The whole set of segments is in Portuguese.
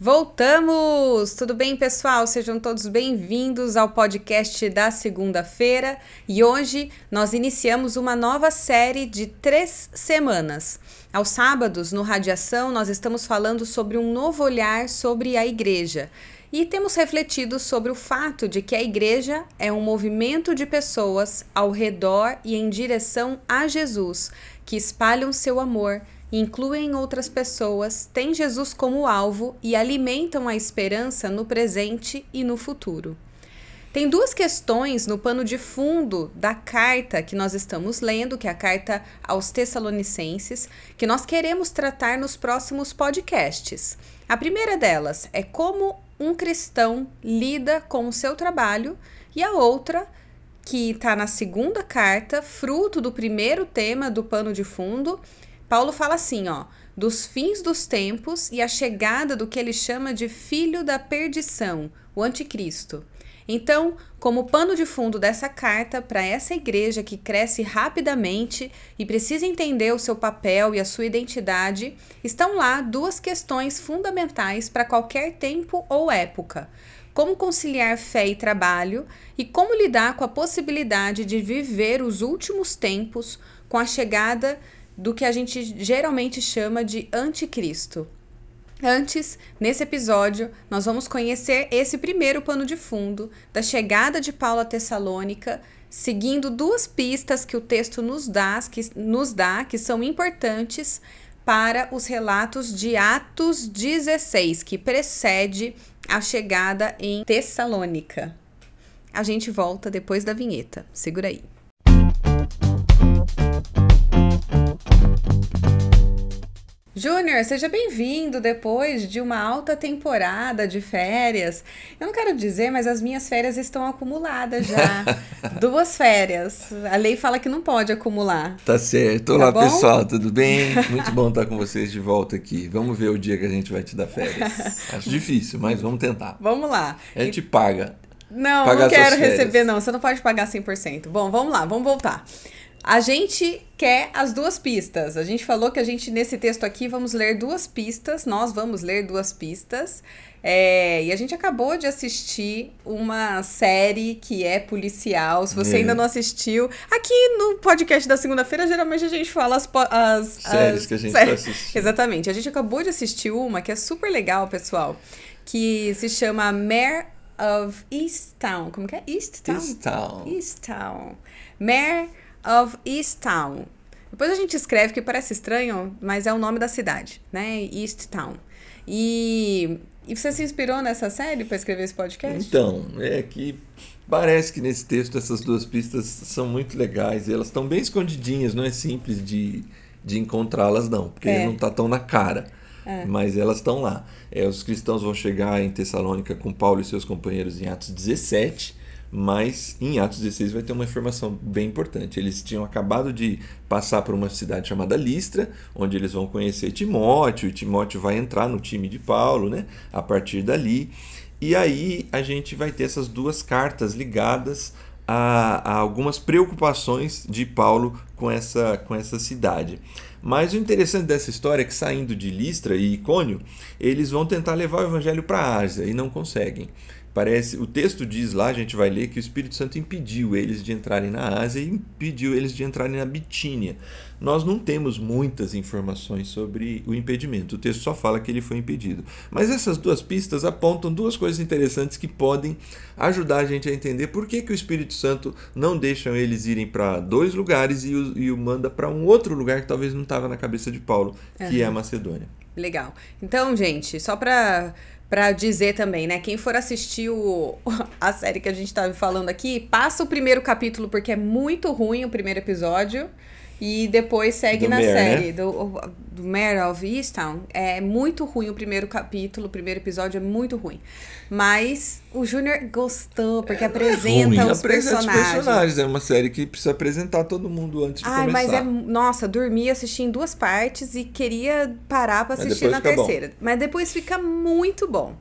Voltamos! Tudo bem, pessoal? Sejam todos bem-vindos ao podcast da segunda-feira e hoje nós iniciamos uma nova série de três semanas. Aos sábados, no Radiação, nós estamos falando sobre um novo olhar sobre a igreja e temos refletido sobre o fato de que a igreja é um movimento de pessoas ao redor e em direção a Jesus que espalham seu amor incluem outras pessoas, têm Jesus como alvo e alimentam a esperança no presente e no futuro. Tem duas questões no pano de fundo da carta que nós estamos lendo, que é a carta aos Tessalonicenses, que nós queremos tratar nos próximos podcasts. A primeira delas é como um cristão lida com o seu trabalho, e a outra, que está na segunda carta, fruto do primeiro tema do pano de fundo, Paulo fala assim, ó, dos fins dos tempos e a chegada do que ele chama de filho da perdição, o anticristo. Então, como pano de fundo dessa carta para essa igreja que cresce rapidamente e precisa entender o seu papel e a sua identidade, estão lá duas questões fundamentais para qualquer tempo ou época: como conciliar fé e trabalho e como lidar com a possibilidade de viver os últimos tempos com a chegada do que a gente geralmente chama de anticristo. Antes, nesse episódio, nós vamos conhecer esse primeiro pano de fundo da chegada de Paulo a Tessalônica, seguindo duas pistas que o texto nos dá, que, nos dá, que são importantes para os relatos de Atos 16, que precede a chegada em Tessalônica. A gente volta depois da vinheta. Segura aí. Júnior, seja bem-vindo depois de uma alta temporada de férias. Eu não quero dizer, mas as minhas férias estão acumuladas já. Duas férias. A lei fala que não pode acumular. Tá certo. Tá Olá, bom? pessoal, tudo bem? Muito bom estar com vocês de volta aqui. Vamos ver o dia que a gente vai te dar férias. Acho difícil, mas vamos tentar. Vamos lá. A gente paga. Não, não quero receber, não. Você não pode pagar 100%. Bom, vamos lá, vamos voltar. A gente quer as duas pistas. A gente falou que a gente, nesse texto aqui, vamos ler duas pistas. Nós vamos ler duas pistas. É, e a gente acabou de assistir uma série que é policial. Se você é. ainda não assistiu, aqui no podcast da segunda-feira, geralmente a gente fala as, as séries as, que a gente séries. tá assistindo. Exatamente. A gente acabou de assistir uma que é super legal, pessoal, que se chama Mare of Easttown. Como que é? Easttown? Easttown. Easttown. Mare of Easttown. Depois a gente escreve que parece estranho, mas é o nome da cidade, né? Easttown. E, e você se inspirou nessa série para escrever esse podcast? Então, é que parece que nesse texto essas duas pistas são muito legais. Elas estão bem escondidinhas, não é simples de, de encontrá-las, não, porque é. não está tão na cara. É. Mas elas estão lá. É, os cristãos vão chegar em Tessalônica com Paulo e seus companheiros em Atos 17 mas em Atos 16 vai ter uma informação bem importante. Eles tinham acabado de passar por uma cidade chamada Listra, onde eles vão conhecer Timóteo, e Timóteo vai entrar no time de Paulo, né? A partir dali. E aí a gente vai ter essas duas cartas ligadas a, a algumas preocupações de Paulo com essa, com essa cidade. Mas o interessante dessa história é que saindo de Listra e Icônio, eles vão tentar levar o evangelho para a Ásia e não conseguem. Parece, o texto diz lá, a gente vai ler que o Espírito Santo impediu eles de entrarem na Ásia e impediu eles de entrarem na Bitínia. Nós não temos muitas informações sobre o impedimento. O texto só fala que ele foi impedido. Mas essas duas pistas apontam duas coisas interessantes que podem ajudar a gente a entender por que, que o Espírito Santo não deixa eles irem para dois lugares e o, e o manda para um outro lugar que talvez não estava na cabeça de Paulo, que uhum. é a Macedônia. Legal. Então, gente, só para para dizer também, né? Quem for assistir o, a série que a gente tá falando aqui, passa o primeiro capítulo porque é muito ruim o primeiro episódio. E depois segue do na Mare, série né? do, do Mare of Easttown. É muito ruim o primeiro capítulo, o primeiro episódio é muito ruim. Mas o Júnior gostou, porque é, apresenta é os apresenta personagens. Os personagens. É uma série que precisa apresentar todo mundo antes de Ai, começar. mas é. Nossa, dormi, assisti em duas partes e queria parar para assistir na terceira. Bom. Mas depois fica muito bom.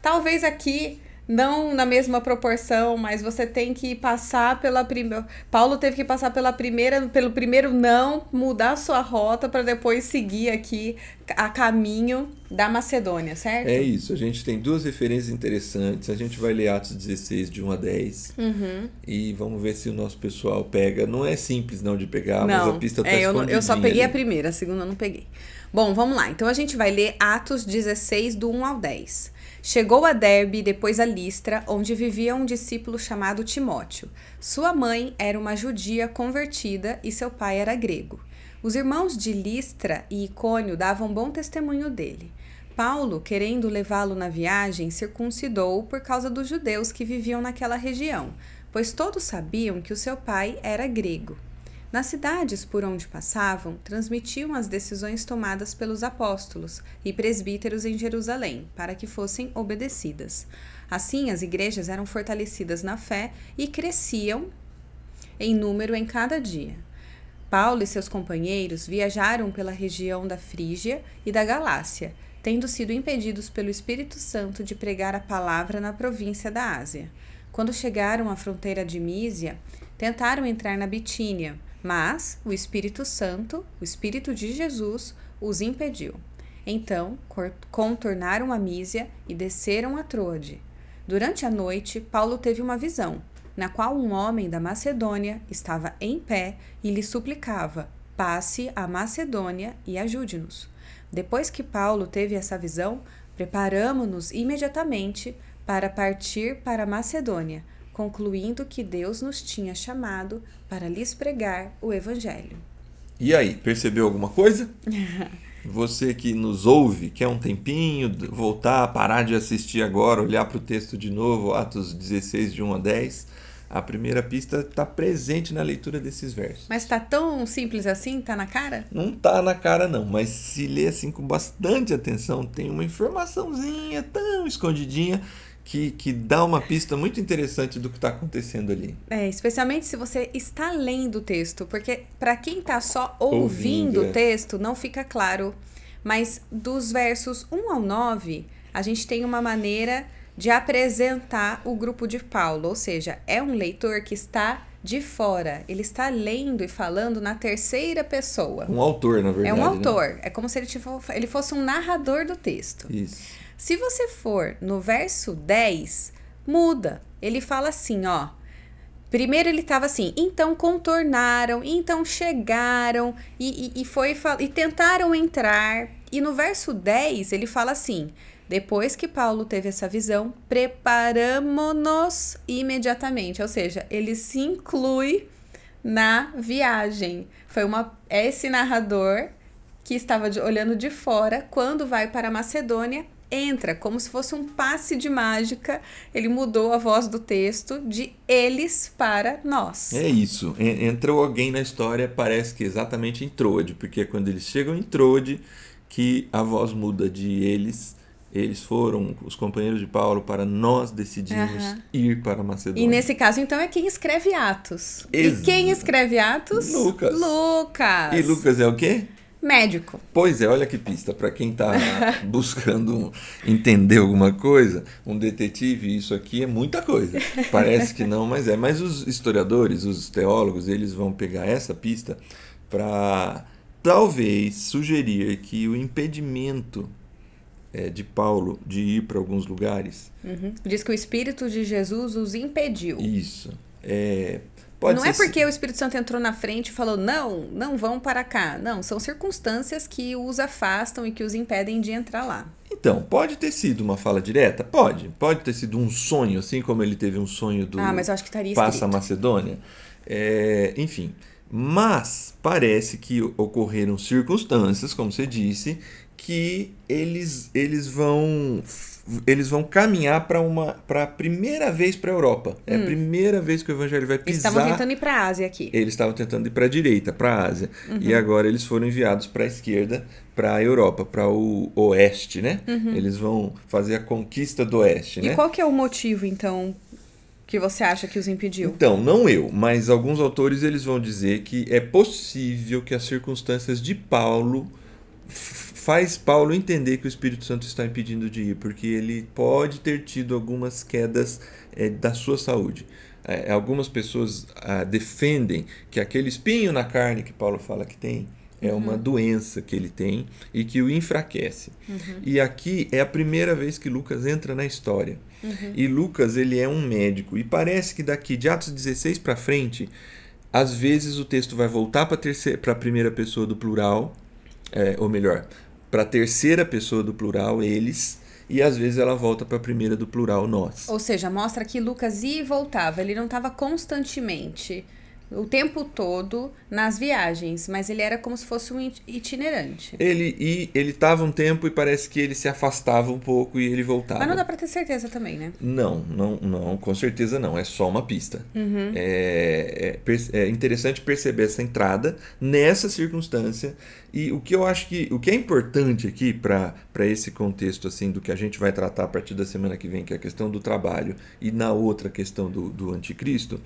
Talvez aqui não na mesma proporção, mas você tem que passar pela primeira. Paulo teve que passar pela primeira, pelo primeiro não, mudar sua rota para depois seguir aqui a caminho da Macedônia, certo? É isso. A gente tem duas referências interessantes. A gente vai ler Atos 16, de 1 a 10. Uhum. E vamos ver se o nosso pessoal pega. Não é simples não de pegar, não, mas a pista tá é, eu, eu só peguei ali. a primeira, a segunda eu não peguei. Bom, vamos lá. Então a gente vai ler Atos 16, do 1 ao 10. Chegou a Derbe depois a Listra, onde vivia um discípulo chamado Timóteo. Sua mãe era uma judia convertida e seu pai era grego. Os irmãos de Listra e Icônio davam bom testemunho dele. Paulo, querendo levá-lo na viagem, circuncidou por causa dos judeus que viviam naquela região, pois todos sabiam que o seu pai era grego. Nas cidades por onde passavam, transmitiam as decisões tomadas pelos apóstolos e presbíteros em Jerusalém, para que fossem obedecidas. Assim, as igrejas eram fortalecidas na fé e cresciam em número em cada dia. Paulo e seus companheiros viajaram pela região da Frígia e da Galácia, tendo sido impedidos pelo Espírito Santo de pregar a palavra na província da Ásia. Quando chegaram à fronteira de Mísia, tentaram entrar na Bitínia, mas o Espírito Santo, o Espírito de Jesus, os impediu. Então contornaram a Mísia e desceram a Troade. Durante a noite, Paulo teve uma visão, na qual um homem da Macedônia estava em pé e lhe suplicava: passe a Macedônia e ajude-nos. Depois que Paulo teve essa visão, preparamo-nos imediatamente para partir para a Macedônia concluindo que Deus nos tinha chamado para lhes pregar o Evangelho. E aí, percebeu alguma coisa? Você que nos ouve, quer um tempinho, voltar, parar de assistir agora, olhar para o texto de novo, Atos 16, de 1 a 10. A primeira pista está presente na leitura desses versos. Mas está tão simples assim? Está na cara? Não está na cara, não. Mas se ler assim com bastante atenção, tem uma informaçãozinha tão escondidinha que, que dá uma pista muito interessante do que está acontecendo ali. É, especialmente se você está lendo o texto, porque para quem está só ouvindo, ouvindo é. o texto, não fica claro. Mas dos versos 1 ao 9, a gente tem uma maneira de apresentar o grupo de Paulo, ou seja, é um leitor que está de fora, ele está lendo e falando na terceira pessoa. Um autor, na verdade. É um né? autor, né? é como se ele, ele fosse um narrador do texto. Isso. Se você for no verso 10, muda. Ele fala assim, ó. Primeiro ele estava assim, então contornaram, então chegaram e, e, e, foi e tentaram entrar. E no verso 10 ele fala assim: depois que Paulo teve essa visão, preparamos-nos imediatamente. Ou seja, ele se inclui na viagem. Foi uma esse narrador que estava de, olhando de fora quando vai para Macedônia entra como se fosse um passe de mágica. Ele mudou a voz do texto de eles para nós. É isso. Entrou alguém na história, parece que exatamente em Troade, porque é quando eles chegam em Troade que a voz muda de eles. Eles foram os companheiros de Paulo para nós decidimos uhum. ir para Macedônia. E nesse caso, então, é quem escreve Atos. Ex e quem escreve Atos? Lucas. Lucas. E Lucas é o quê? Médico. Pois é, olha que pista. Para quem está buscando entender alguma coisa, um detetive, isso aqui é muita coisa. Parece que não, mas é. Mas os historiadores, os teólogos, eles vão pegar essa pista para talvez sugerir que o impedimento é, de Paulo de ir para alguns lugares. Uhum. Diz que o Espírito de Jesus os impediu. Isso. É, Pode não é porque o Espírito Santo entrou na frente e falou, não, não vão para cá. Não, são circunstâncias que os afastam e que os impedem de entrar lá. Então, pode ter sido uma fala direta? Pode. Pode ter sido um sonho, assim como ele teve um sonho do ah, mas eu acho que estaria Passa Macedônia. É, enfim. Mas parece que ocorreram circunstâncias, como você disse, que eles, eles vão eles vão caminhar para uma para a primeira vez para a Europa. É hum. a primeira vez que o evangelho vai pisar. Eles estavam tentando ir para a Ásia aqui. Eles estavam tentando ir para a direita, para a Ásia. Uhum. E agora eles foram enviados para a esquerda, para a Europa, para o oeste, né? Uhum. Eles vão fazer a conquista do oeste, e né? E qual que é o motivo então que você acha que os impediu? Então, não eu, mas alguns autores eles vão dizer que é possível que as circunstâncias de Paulo faz Paulo entender que o Espírito Santo está impedindo de ir, porque ele pode ter tido algumas quedas é, da sua saúde. É, algumas pessoas ah, defendem que aquele espinho na carne que Paulo fala que tem é uhum. uma doença que ele tem e que o enfraquece. Uhum. E aqui é a primeira vez que Lucas entra na história. Uhum. E Lucas ele é um médico e parece que daqui de Atos 16 para frente, às vezes o texto vai voltar para a primeira pessoa do plural, é, ou melhor, para a terceira pessoa do plural, eles, e às vezes ela volta para a primeira do plural, nós. Ou seja, mostra que Lucas ia e voltava, ele não estava constantemente o tempo todo nas viagens, mas ele era como se fosse um itinerante. Ele e ele estava um tempo e parece que ele se afastava um pouco e ele voltava. Mas não dá para ter certeza também, né? Não, não, não, com certeza não. É só uma pista. Uhum. É, é, é, interessante perceber essa entrada nessa circunstância e o que eu acho que o que é importante aqui para esse contexto assim do que a gente vai tratar a partir da semana que vem, que é a questão do trabalho e na outra questão do, do anticristo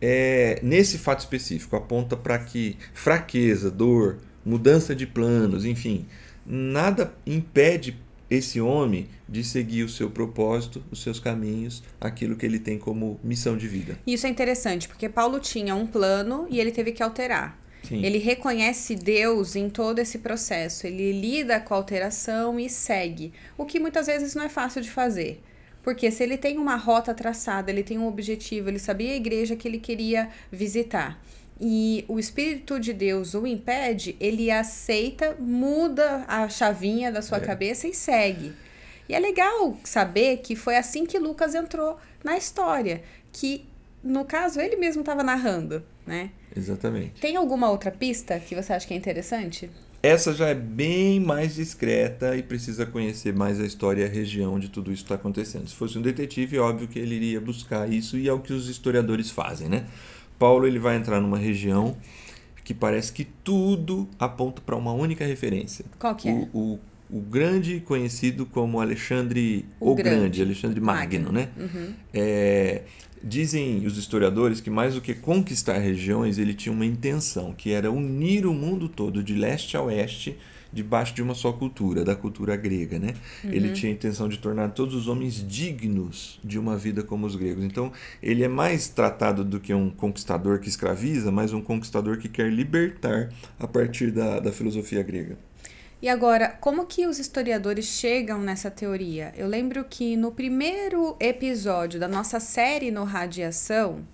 é, nesse fato específico, aponta para que fraqueza, dor, mudança de planos, enfim, nada impede esse homem de seguir o seu propósito, os seus caminhos, aquilo que ele tem como missão de vida. Isso é interessante, porque Paulo tinha um plano e ele teve que alterar. Sim. Ele reconhece Deus em todo esse processo, ele lida com a alteração e segue, o que muitas vezes não é fácil de fazer. Porque se ele tem uma rota traçada, ele tem um objetivo, ele sabia a igreja que ele queria visitar e o Espírito de Deus o impede, ele aceita, muda a chavinha da sua é. cabeça e segue. E é legal saber que foi assim que Lucas entrou na história, que no caso ele mesmo estava narrando, né? Exatamente. Tem alguma outra pista que você acha que é interessante? Essa já é bem mais discreta e precisa conhecer mais a história e a região onde tudo isso está acontecendo. Se fosse um detetive, é óbvio que ele iria buscar isso e é o que os historiadores fazem, né? Paulo ele vai entrar numa região que parece que tudo aponta para uma única referência. Qual que é? O, o, o grande conhecido como Alexandre o, o grande. grande. Alexandre Magno, Magno. né? Uhum. É, Dizem os historiadores que mais do que conquistar regiões, ele tinha uma intenção, que era unir o mundo todo de leste a oeste debaixo de uma só cultura, da cultura grega, né? Uhum. Ele tinha a intenção de tornar todos os homens dignos de uma vida como os gregos. Então, ele é mais tratado do que um conquistador que escraviza, mas um conquistador que quer libertar a partir da, da filosofia grega. E agora, como que os historiadores chegam nessa teoria? Eu lembro que no primeiro episódio da nossa série no Radiação,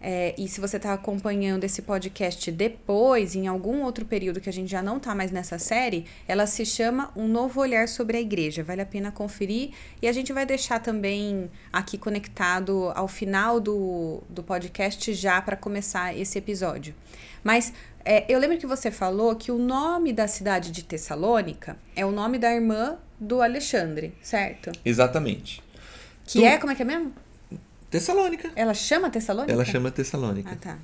é, e se você está acompanhando esse podcast depois, em algum outro período que a gente já não está mais nessa série, ela se chama Um Novo Olhar sobre a Igreja. Vale a pena conferir. E a gente vai deixar também aqui conectado ao final do, do podcast já para começar esse episódio. Mas é, eu lembro que você falou que o nome da cidade de Tessalônica é o nome da irmã do Alexandre, certo? Exatamente. Que tu... é, como é que é mesmo? Tessalônica. Ela chama Tessalônica? Ela chama Tessalônica. Ah, tá.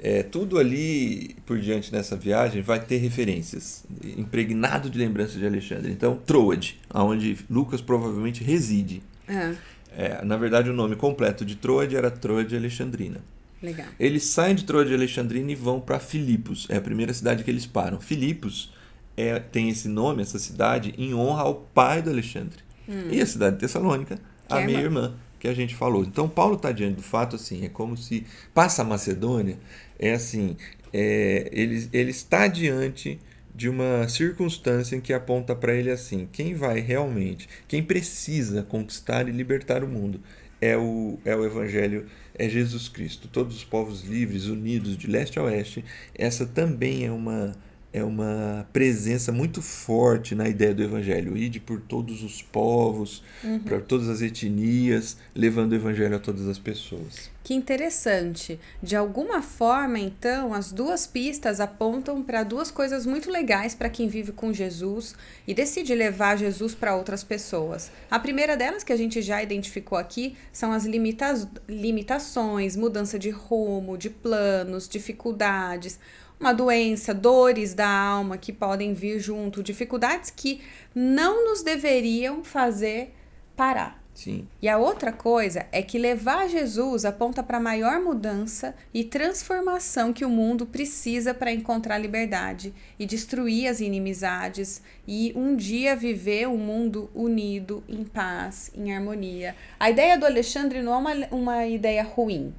É, tudo ali por diante nessa viagem vai ter referências, impregnado de lembranças de Alexandre. Então, Troade, onde Lucas provavelmente reside. Ah. É, na verdade, o nome completo de Troade era Troade Alexandrina. Legal. Eles saem de Troia de Alexandrina e vão para Filipos. É a primeira cidade que eles param. Filipos é, tem esse nome, essa cidade, em honra ao pai do Alexandre. Hum. E a cidade de Tessalônica, que a é minha irmã. irmã, que a gente falou. Então, Paulo está diante do fato assim: é como se passa a Macedônia, é assim, é, ele, ele está diante de uma circunstância em que aponta para ele assim: quem vai realmente, quem precisa conquistar e libertar o mundo é o, é o evangelho é Jesus Cristo. Todos os povos livres, unidos de leste a oeste, essa também é uma é uma presença muito forte na ideia do evangelho. Ide por todos os povos, uhum. para todas as etnias, levando o evangelho a todas as pessoas. Que interessante. De alguma forma, então, as duas pistas apontam para duas coisas muito legais para quem vive com Jesus e decide levar Jesus para outras pessoas. A primeira delas, que a gente já identificou aqui, são as limita limitações, mudança de rumo, de planos, dificuldades uma doença, dores da alma que podem vir junto, dificuldades que não nos deveriam fazer parar. Sim. E a outra coisa é que levar Jesus aponta para a maior mudança e transformação que o mundo precisa para encontrar liberdade e destruir as inimizades e um dia viver um mundo unido, em paz, em harmonia. A ideia do Alexandre não é uma, uma ideia ruim.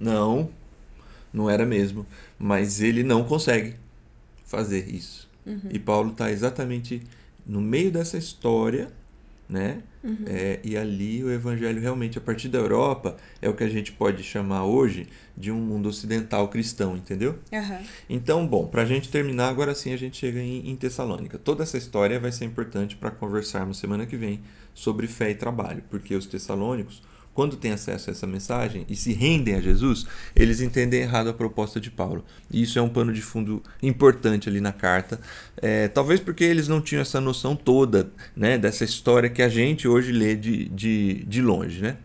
Não, não era mesmo. Mas ele não consegue fazer isso. Uhum. E Paulo está exatamente no meio dessa história né? Uhum. É, e ali o evangelho realmente, a partir da Europa, é o que a gente pode chamar hoje de um mundo ocidental cristão, entendeu? Uhum. Então, bom, para a gente terminar, agora sim a gente chega em, em Tessalônica. Toda essa história vai ser importante para conversarmos semana que vem sobre fé e trabalho, porque os tessalônicos quando têm acesso a essa mensagem e se rendem a Jesus, eles entendem errado a proposta de Paulo. E isso é um pano de fundo importante ali na carta. É, talvez porque eles não tinham essa noção toda né, dessa história que a gente hoje lê de, de, de longe, né?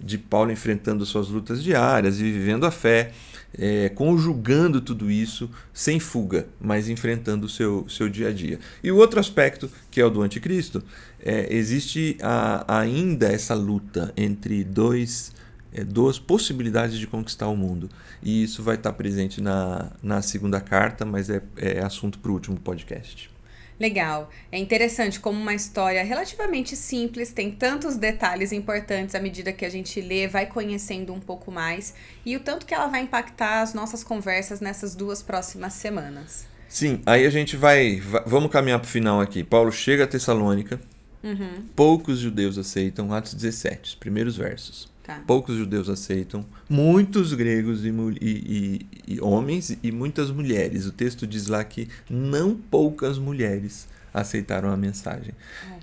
De Paulo enfrentando suas lutas diárias e vivendo a fé é, conjugando tudo isso sem fuga, mas enfrentando o seu, seu dia a dia. E o outro aspecto, que é o do anticristo, é, existe a, ainda essa luta entre dois, é, duas possibilidades de conquistar o mundo. E isso vai estar presente na, na segunda carta, mas é, é assunto para o último podcast. Legal. É interessante como uma história relativamente simples tem tantos detalhes importantes à medida que a gente lê, vai conhecendo um pouco mais e o tanto que ela vai impactar as nossas conversas nessas duas próximas semanas. Sim, aí a gente vai. Vamos caminhar para o final aqui. Paulo chega a Tessalônica. Uhum. Poucos judeus aceitam, Atos 17, os primeiros versos. Tá. Poucos judeus aceitam, muitos gregos e, e, e, e, homens e muitas mulheres. O texto diz lá que não poucas mulheres aceitaram a mensagem.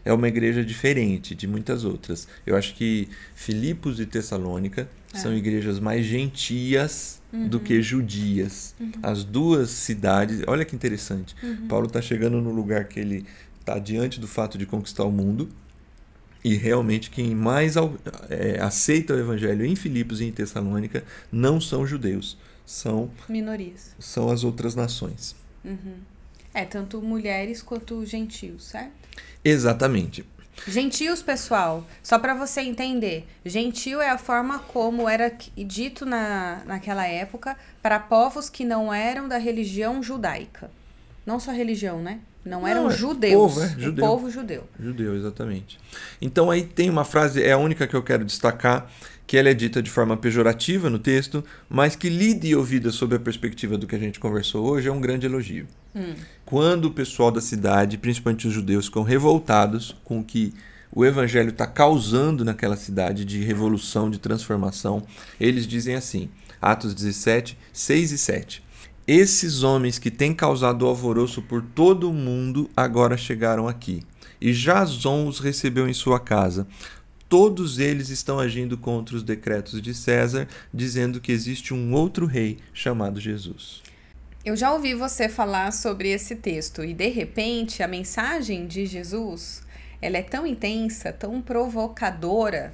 É. é uma igreja diferente de muitas outras. Eu acho que Filipos e Tessalônica é. são igrejas mais gentias uhum. do que judias. Uhum. As duas cidades, olha que interessante. Uhum. Paulo está chegando no lugar que ele está diante do fato de conquistar o mundo e realmente quem mais é, aceita o evangelho em Filipos e em Tessalônica não são judeus, são minorias. São as outras nações. Uhum. É, tanto mulheres quanto gentios, certo? Exatamente. Gentios, pessoal, só para você entender, gentio é a forma como era dito na, naquela época para povos que não eram da religião judaica. Não só religião, né? Não eram Não, é judeus. Povo, é, judeu. povo judeu. Judeu, exatamente. Então aí tem uma frase, é a única que eu quero destacar, que ela é dita de forma pejorativa no texto, mas que lida e ouvida sob a perspectiva do que a gente conversou hoje é um grande elogio. Hum. Quando o pessoal da cidade, principalmente os judeus, ficam revoltados com o que o evangelho está causando naquela cidade de revolução, de transformação, eles dizem assim, Atos 17, 6 e 7. Esses homens que têm causado alvoroço por todo o mundo agora chegaram aqui. E Jason os recebeu em sua casa. Todos eles estão agindo contra os decretos de César, dizendo que existe um outro rei chamado Jesus. Eu já ouvi você falar sobre esse texto e de repente a mensagem de Jesus, ela é tão intensa, tão provocadora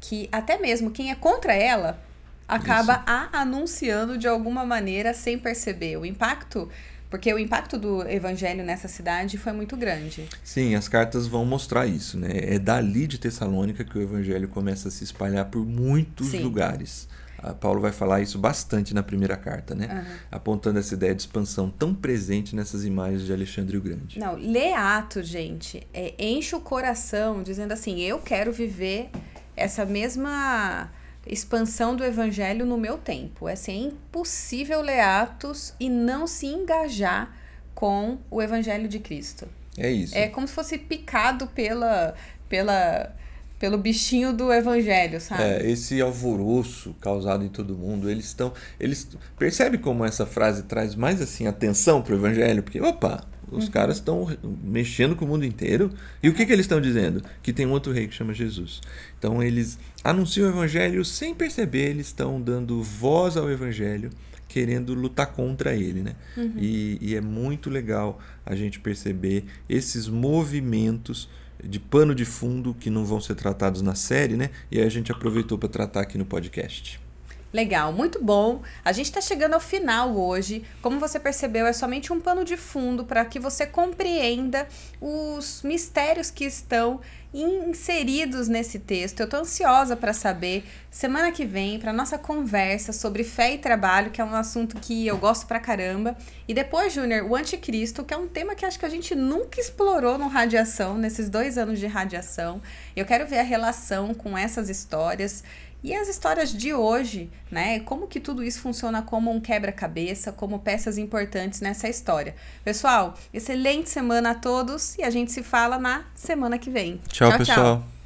que até mesmo quem é contra ela acaba Isso. a anunciando de alguma maneira sem perceber o impacto. Porque o impacto do evangelho nessa cidade foi muito grande. Sim, as cartas vão mostrar isso, né? É dali de Tessalônica que o evangelho começa a se espalhar por muitos Sim. lugares. A Paulo vai falar isso bastante na primeira carta, né? Uhum. Apontando essa ideia de expansão tão presente nessas imagens de Alexandre o Grande. Não, lê Atos, gente. É, enche o coração dizendo assim: eu quero viver essa mesma expansão do evangelho no meu tempo. É assim, é impossível ler Atos e não se engajar com o evangelho de Cristo. É isso. É como se fosse picado pela pela pelo bichinho do evangelho, sabe? É, esse alvoroço causado em todo mundo, eles estão, eles percebe como essa frase traz mais assim atenção para o evangelho, porque opa, os uhum. caras estão mexendo com o mundo inteiro. E o que, que eles estão dizendo? Que tem um outro rei que chama Jesus. Então eles anunciam o evangelho sem perceber, eles estão dando voz ao evangelho, querendo lutar contra ele. Né? Uhum. E, e é muito legal a gente perceber esses movimentos de pano de fundo que não vão ser tratados na série, né? E aí a gente aproveitou para tratar aqui no podcast. Legal, muito bom. A gente está chegando ao final hoje. Como você percebeu, é somente um pano de fundo para que você compreenda os mistérios que estão inseridos nesse texto. Eu tô ansiosa para saber semana que vem para nossa conversa sobre fé e trabalho, que é um assunto que eu gosto pra caramba. E depois, Júnior, o anticristo, que é um tema que acho que a gente nunca explorou no radiação nesses dois anos de radiação. Eu quero ver a relação com essas histórias. E as histórias de hoje, né? Como que tudo isso funciona como um quebra-cabeça, como peças importantes nessa história. Pessoal, excelente semana a todos e a gente se fala na semana que vem. Tchau, tchau pessoal. Tchau.